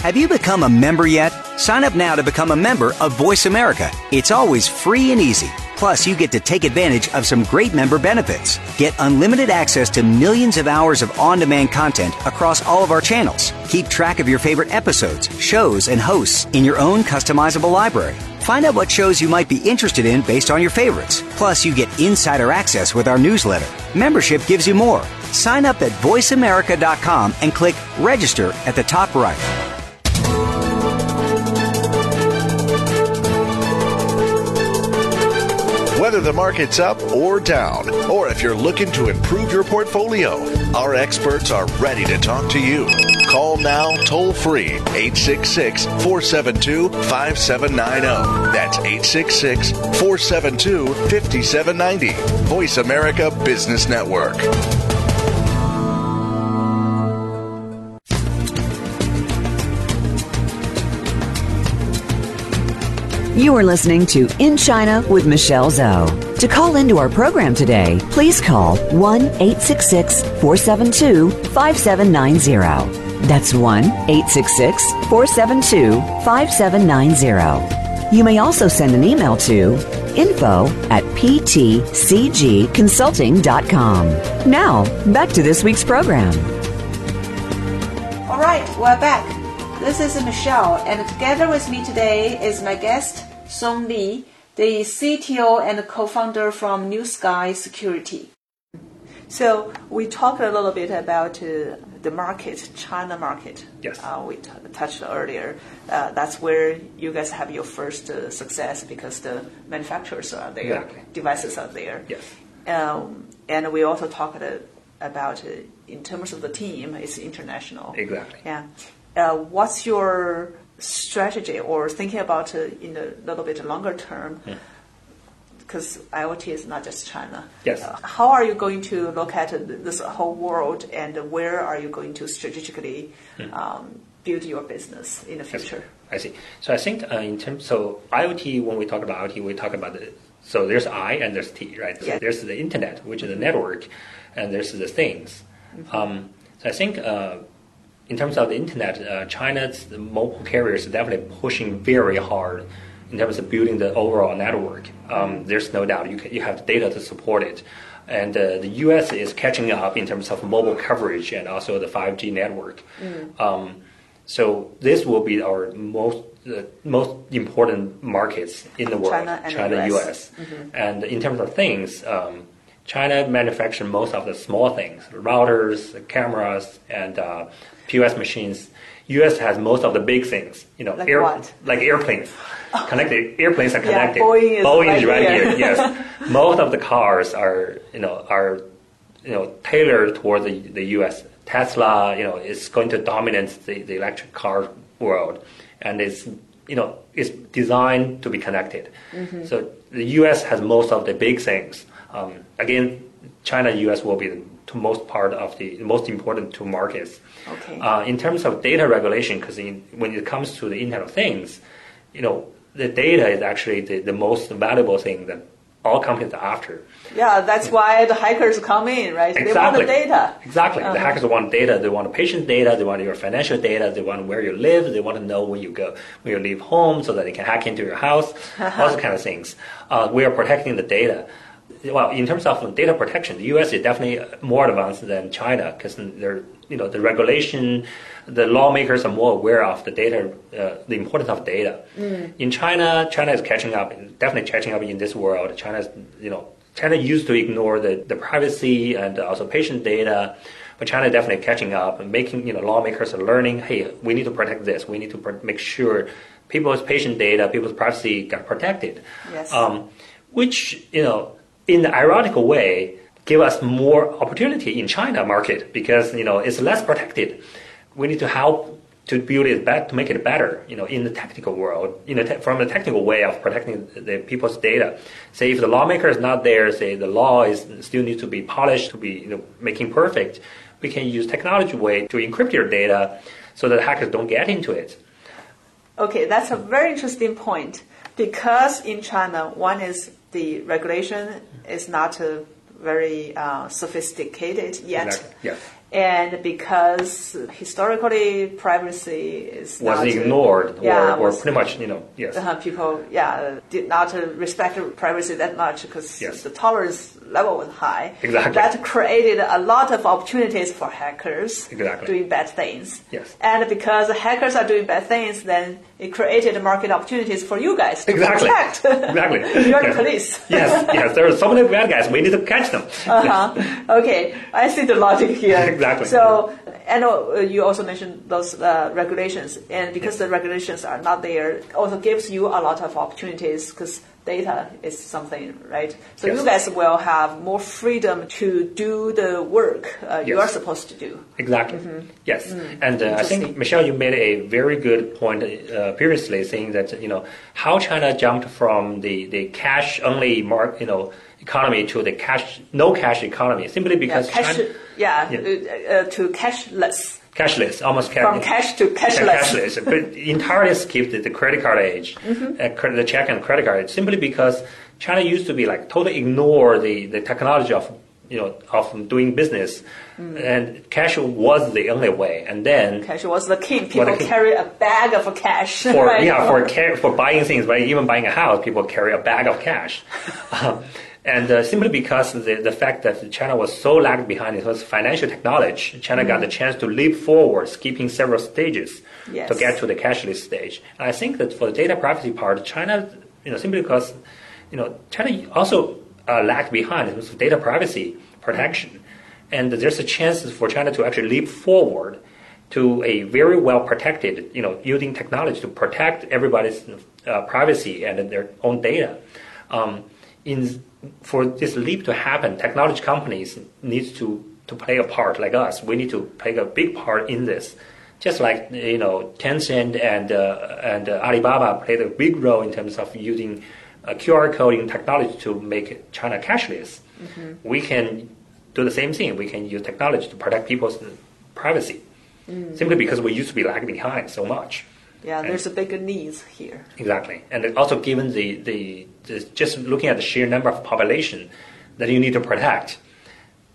Speaker 11: Have you become a member yet? Sign up now to become a member of Voice America. It's always free and easy. Plus, you get to take advantage of some great member benefits. Get unlimited access to millions of hours of on demand content across all of our channels. Keep track of your favorite episodes, shows, and hosts in your own customizable library. Find out what shows you might be interested in based on your favorites. Plus, you get insider access with our newsletter. Membership gives you more. Sign up at voiceamerica.com and click register at the top right.
Speaker 8: Whether the market's up or down, or if you're looking to improve your portfolio, our experts are ready to talk to you. Call now toll free 866 472 5790. That's 866 472 5790. Voice America Business Network.
Speaker 4: You are listening to In China with Michelle Zhou. To call into our program today, please call 1 866 472 5790. That's 1 866 472 5790. You may also send an email to info at ptcgconsulting.com. Now, back to this week's program.
Speaker 1: All right, we're back. This is Michelle, and together with me today is my guest, Song Li, the CTO and co-founder from NewSky Security. So we talked a little bit about uh, the market, China market.
Speaker 2: Yes.
Speaker 1: Uh, we t- touched earlier. Uh, that's where you guys have your first uh, success because the manufacturers are there,
Speaker 2: Exactly.
Speaker 1: devices are there.
Speaker 2: Yes.
Speaker 1: Um, and we also talked uh, about uh, in terms of the team, it's international.
Speaker 2: Exactly.
Speaker 1: Yeah. Uh, what's your strategy or thinking about uh, in a little bit longer term? Because IoT is not just China.
Speaker 2: Yes.
Speaker 1: Uh, how are you going to look at this whole world and where are you going to strategically um, build your business in the future?
Speaker 2: I see. So I think uh, in terms, so IoT, when we talk about IoT, we talk about the, so there's I and there's T, right? So
Speaker 1: Yeah.
Speaker 2: there's the internet, which is the network, and there's the things. Um, so I think uh, in terms of the internet, uh, China's mobile carriers are definitely pushing very hard in terms of building the overall network. Um, there's no doubt you, can, you have data to support it. And uh, the US is catching up in terms of mobile coverage and also the 5G network. Um, so this will be our most uh, most important markets in the world,
Speaker 1: China and the US.
Speaker 2: And in terms of things, um, China manufactures most of the small things, routers, cameras, and uh, POS machines. US has most of the big things, you know,
Speaker 1: Like what?
Speaker 2: like airplanes. Connected airplanes are connected. Yeah.
Speaker 1: Boeing is right
Speaker 2: right
Speaker 1: here.
Speaker 2: here. Yes, most of the cars are you know are you know tailored toward the, the U.S. Tesla, you know, is going to dominate the, the electric car world, and it's you know it's designed to be connected.
Speaker 1: Mm-hmm.
Speaker 2: So the U.S. has most of the big things. Um, again, China, U.S. will be the to most part of the most important two markets.
Speaker 1: Okay.
Speaker 2: Uh, in terms of data regulation, because when it comes to the Internet of Things, you know, the data is actually the, the most valuable thing that all companies are after.
Speaker 1: Yeah, that's why the hackers come in, right? Exactly. They want the data.
Speaker 2: Exactly. The
Speaker 1: Uh-huh.
Speaker 2: hackers want data. They want the patient data. They want your financial data. They want where you live. They want to know when you go, when you leave home, so that they can hack into your house. all those kind of things. Uh, we are protecting the data. Well, in terms of data protection, the U.S. is definitely more advanced than China because they're, you know, the regulation, the lawmakers are more aware of the data, uh, the importance of data. In China, China is catching up, definitely catching up in this world. China is, you know, China used to ignore the, the privacy and also patient data, but China is definitely catching up and making, you know, lawmakers are learning, hey, we need to protect this. We need to pr- make sure people's patient data, people's privacy got protected.
Speaker 1: Yes.
Speaker 2: Um, which you know, in the ironical way, give us more opportunity in China market because you know it's less protected. We need to help to build it back to make it better. You know, in the technical world, you know, te- from the technical way of protecting the people's data. Say if the lawmaker is not there, say the law is still needs to be polished to be you know making perfect. We can use technology way to encrypt your data so that hackers don't get into it.
Speaker 1: Okay, that's a very interesting point because in China, one is the regulation is not uh, very uh, sophisticated yet.
Speaker 2: Exactly. Yes.
Speaker 1: And because historically privacy is
Speaker 2: Was
Speaker 1: not,
Speaker 2: ignored
Speaker 1: yeah,
Speaker 2: or, or pretty much you know yes.
Speaker 1: uh, people yeah did not uh, respect privacy that much because
Speaker 2: Yes.
Speaker 1: the tolerance level was high.
Speaker 2: Exactly.
Speaker 1: That created a lot of opportunities for hackers
Speaker 2: Exactly.
Speaker 1: doing bad things.
Speaker 2: Yes.
Speaker 1: And because hackers are doing bad things, then it created market opportunities for you guys to
Speaker 2: Exactly.
Speaker 1: protect.
Speaker 2: Exactly.
Speaker 1: You're the
Speaker 2: Yes.
Speaker 1: police.
Speaker 2: yes, yes. There are so many bad guys. We need to catch them.
Speaker 1: Uh-huh. Okay, I see the logic here.
Speaker 2: Exactly.
Speaker 1: So, and uh, you also mentioned those uh, regulations, and because the regulations are not there, also gives you a lot of opportunities because data is something, right? So
Speaker 2: Yes.
Speaker 1: you guys will have more freedom to do the work uh, you are supposed to do.
Speaker 2: Exactly. Yes.
Speaker 1: Mm.
Speaker 2: And uh, I think Michelle, you made a very good point uh, previously, saying that you know how China jumped from the, the cash only mark you know economy to the cash no cash economy simply because
Speaker 1: yeah, cash,
Speaker 2: China
Speaker 1: yeah,
Speaker 2: Yeah.
Speaker 1: Uh, uh, to cashless.
Speaker 2: Cashless almost ca-
Speaker 1: From cash to cashless.
Speaker 2: cashless, but entirely skipped the, the credit card age,
Speaker 1: Mhm.
Speaker 2: uh, the check and credit card, simply because China used to be like totally ignore the, the technology of you know of doing business,
Speaker 1: Mm.
Speaker 2: and cash was the only way, and then
Speaker 1: Cash was the king. People
Speaker 2: the king.
Speaker 1: carry a bag of cash.
Speaker 2: for
Speaker 1: right?
Speaker 2: yeah for for buying things, right? Even buying a house, people carry a bag of cash, and uh, simply because the the fact that China was so lagged behind, in terms of financial technology. China got the chance to leap forward, skipping several stages
Speaker 1: Yes.
Speaker 2: to get to the cashless stage. And I think that for the data privacy part, China, you know, simply because you know China also uh, lagged behind in terms of data privacy protection, and there's a chance for China to actually leap forward to a very well protected, you know, using technology to protect everybody's uh, privacy and their own data. Um, in for this leap to happen, technology companies need to to play a part. Like us, we need to play a big part in this. Just like you know, Tencent and uh, and uh, Alibaba played a big role in terms of using uh, QR coding technology to make China cashless.
Speaker 1: Mhm.
Speaker 2: We can do the same thing. We can use technology to protect people's privacy
Speaker 1: Mm.
Speaker 2: simply because we used to be lagging behind so much.
Speaker 1: Yeah, there's a bigger needs here.
Speaker 2: Exactly, and also given the, the, the just looking at the sheer number of population that you need to protect,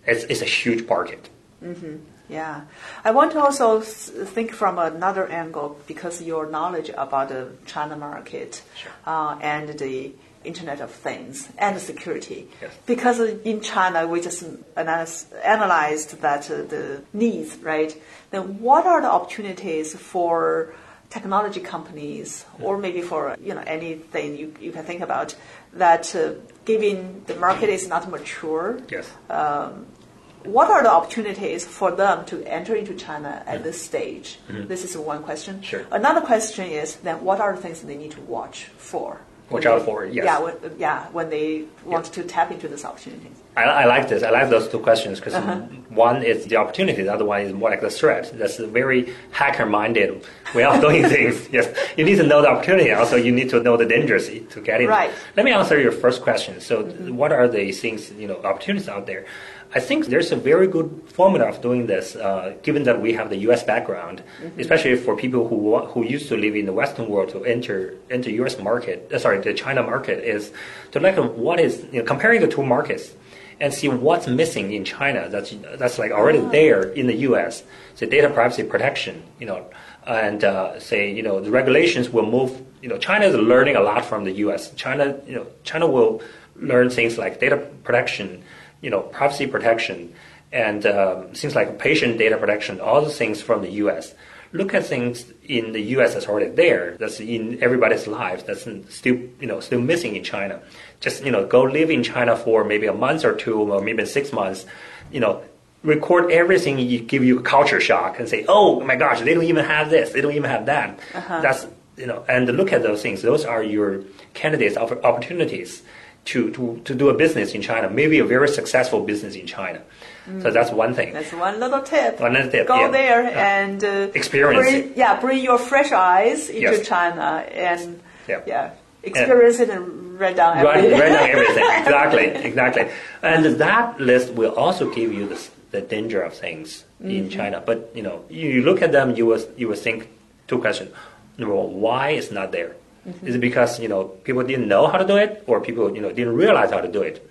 Speaker 2: it's, it's a huge market.
Speaker 1: hmm Yeah, I want to also think from another angle because your knowledge about the China market uh, and the Internet of Things and security.
Speaker 2: Yes.
Speaker 1: Because in China, we just analyze, analyzed that uh, the needs, right? Then what are the opportunities for technology companies or maybe for you know anything you, you can think about that uh, given the market is not mature
Speaker 2: Yes.
Speaker 1: um, what are the opportunities for them to enter into China at this stage?
Speaker 2: Mhm.
Speaker 1: This is one question.
Speaker 2: Sure.
Speaker 1: Another question is then what are the things they need to watch for?
Speaker 2: Watch out for, yes.
Speaker 1: Yeah, when, yeah, when they want to tap into this opportunity.
Speaker 2: I, I like this. I like those two questions because
Speaker 1: Uh-huh.
Speaker 2: one is the opportunity, the other one is more like the threat. That's a very hacker-minded way of doing things. Yes, you need to know the opportunity. Also, you need to know the dangers to get in.
Speaker 1: Right.
Speaker 2: Let me answer your first question. So, what are the things, you know, opportunities out there? I think there's a very good formula of doing this, uh, given that we have the U.S. background,
Speaker 1: Mhm.
Speaker 2: especially for people who who used to live in the Western world to enter enter U.S. market. Uh, sorry, the China market is to look at what is you know, comparing the two markets and see what's missing in China that's that's like already there in the U.S. So data privacy protection, you know, and uh, say you know the regulations will move. You know, China is learning a lot from the U.S. China, you know, China will learn things like data protection, you know, privacy protection, and um, things like patient data protection. All the things from the U.S. Look at things in the U.S. that's already there. That's in everybody's life. That's still you know still missing in China. Just you know, go live in China for maybe a month or two, or maybe six months. You know, record everything. You give you a culture shock and say, oh my gosh, they don't even have this. They don't even have that.
Speaker 1: Uh-huh.
Speaker 2: That's you know, and look at those things. Those are your candidates of opportunities to, to, to do a business in China, maybe a very successful business in China. Mm. So that's one thing.
Speaker 1: That's one little tip.
Speaker 2: One little tip.
Speaker 1: Go
Speaker 2: yeah.
Speaker 1: there and uh,
Speaker 2: experience
Speaker 1: bring,
Speaker 2: it.
Speaker 1: Yeah, bring your fresh eyes into
Speaker 2: Yes.
Speaker 1: China and
Speaker 2: Yeah.
Speaker 1: yeah, experience it and write down everything.
Speaker 2: write down everything. exactly, exactly. And that list will also give you the, the danger of things in China. But you know, you, you look at them, you will you will think two questions. Number one, why it's not there? Is it because you know people didn't know how to do it, or people you know didn't realize how to do it,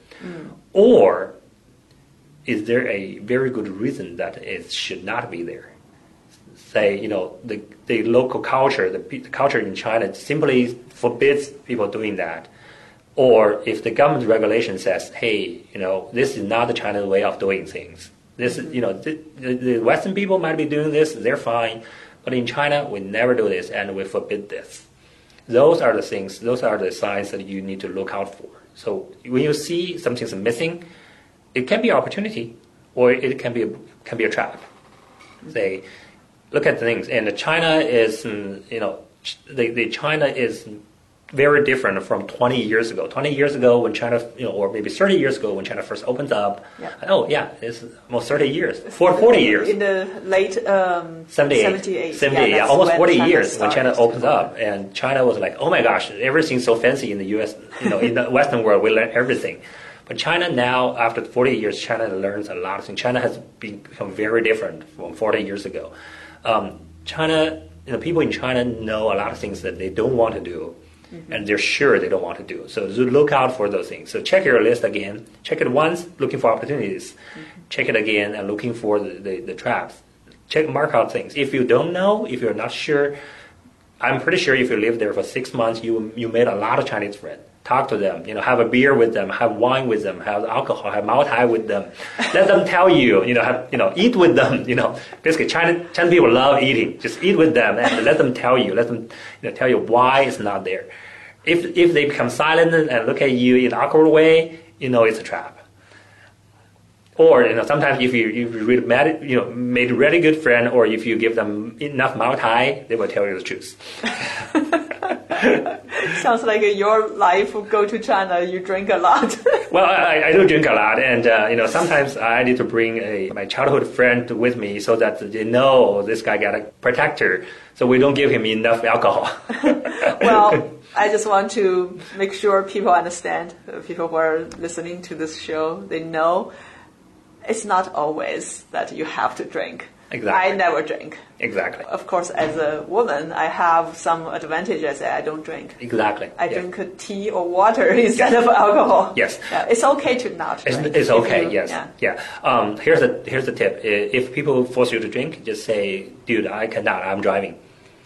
Speaker 2: or is there a very good reason that it should not be there? Say you know the the local culture, the, the culture in China simply forbids people doing that, or if the government regulation says, hey, you know this is not the China way of doing things. This is you know the, the Western people might be doing this, they're fine, but in China we never do this and we forbid this those are the things, those are the signs that you need to look out for. So when you see something's missing, it can be an opportunity, or it can be a, can be a trap. Say, look at the things, and China is, you know, the, the China is very different from 20 years ago. 20 years ago, when China, you know, or maybe 30 years ago, when China first opens up.
Speaker 1: Yeah.
Speaker 2: Oh yeah, it's almost 30 years, for 40 years.
Speaker 1: In the late um,
Speaker 2: 78,
Speaker 1: 78,
Speaker 2: 78, yeah,
Speaker 1: that's
Speaker 2: almost 40
Speaker 1: China
Speaker 2: years when China opens up, and China was like, "Oh my gosh, everything's so fancy in the U.S. You know, in the Western world, we learn everything." But China now, after 40 years, China learns a lot of things. China has become very different from 40 years ago. Um, China, you know, people in China know a lot of things that they don't want to do, and they're sure they don't want to do. So look out for those things. So check your list again. Check it once, looking for opportunities. Check it again and looking for the, the, the traps. Check mark out things. If you don't know, if you're not sure, I'm pretty sure if you live there for six months, you you made a lot of Chinese friends. Talk to them, you know, have a beer with them, have wine with them, have alcohol, have Mao Tai with them. Let them tell you, you know, have you know, eat with them, you know. Basically, China Chinese people love eating. Just eat with them and let them tell you, let them you know, tell you why it's not there. If if they become silent and look at you in an awkward way, you know it's a trap. Or you know, sometimes if you you really mad, you know made a really good friend, or if you give them enough Mao Tai, they will tell you the truth.
Speaker 1: Sounds like your life. Go to China, you drink a lot.
Speaker 2: Well, I, I do drink a lot, and uh, you know sometimes I need to bring a, my childhood friend with me so that they know this guy got a protector, so we don't give him enough alcohol.
Speaker 1: well, I just want to make sure people understand, uh, people who are listening to this show, they know it's not always that you have to drink.
Speaker 2: Exactly.
Speaker 1: I never drink.
Speaker 2: exactly,
Speaker 1: Of course, as a woman, I have some advantages. I don't drink.
Speaker 2: exactly.
Speaker 1: I
Speaker 2: yeah.
Speaker 1: drink tea or water instead of alcohol.
Speaker 2: Yes.
Speaker 1: Yeah, it's okay to not
Speaker 2: It's,
Speaker 1: drink.
Speaker 2: it's
Speaker 1: if
Speaker 2: okay.
Speaker 1: you-
Speaker 2: yes.
Speaker 1: Yeah.
Speaker 2: Yeah. Um, here's the here's the tip. If people force you to drink, just say, "Dude, I cannot. I'm driving."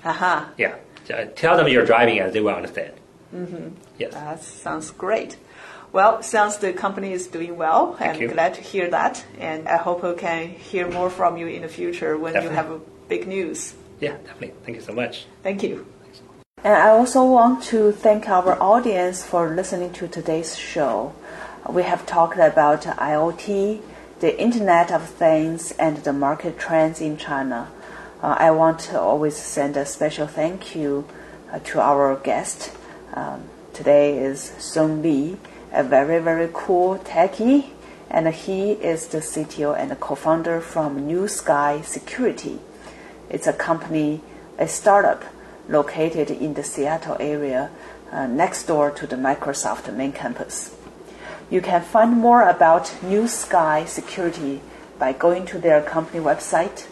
Speaker 1: Aha.
Speaker 2: Yeah. Uh, Tell them you're driving, and they will understand.
Speaker 1: Mm-hmm.
Speaker 2: Yes.
Speaker 1: That sounds great. Well, sounds the company is doing well. I'm
Speaker 2: you.
Speaker 1: glad to hear that, and I hope I can hear more from you in the future when you have a big news.
Speaker 2: Yeah. Definitely. Thank you so much.
Speaker 1: Thank you. And I also want to thank our audience for listening to today's show. We have talked about IoT, the Internet of Things, and the market trends in China. Uh, I want to always send a special thank you uh, to our guest. Um, today is Song Li, a very, very cool techie, and he is the CTO and co-founder from NewSky Security. It's a company, a startup located in the Seattle area, uh, next door to the Microsoft main campus. You can find more about NewSky Security by going to their company website,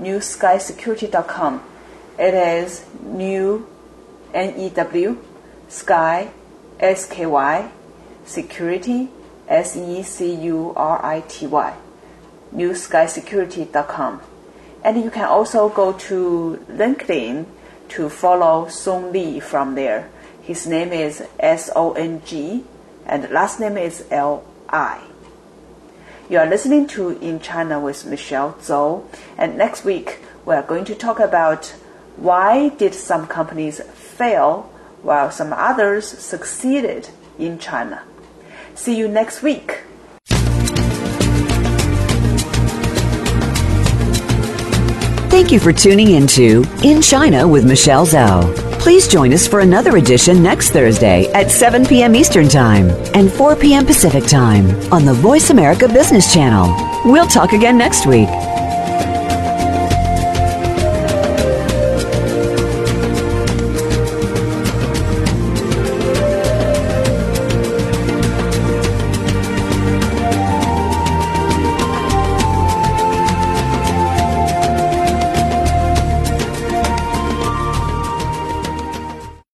Speaker 1: newskysecurity.com. It is new, N-E-W, sky, S-K-Y, security, S-E-C-U-R-I-T-Y, newskysecurity.com. And you can also go to LinkedIn to follow Song Li from there. His name is S O N G and last name is L I. You are listening to In China with Michelle Zhou, and next week we are going to talk about why did some companies fail while some others succeeded in China. See you next week.
Speaker 4: Thank you for tuning into In China with Michelle Zhou. Please join us for another edition next Thursday at 7 p.m. Eastern Time and 4 p.m. Pacific Time on the Voice America Business Channel. We'll talk again next week.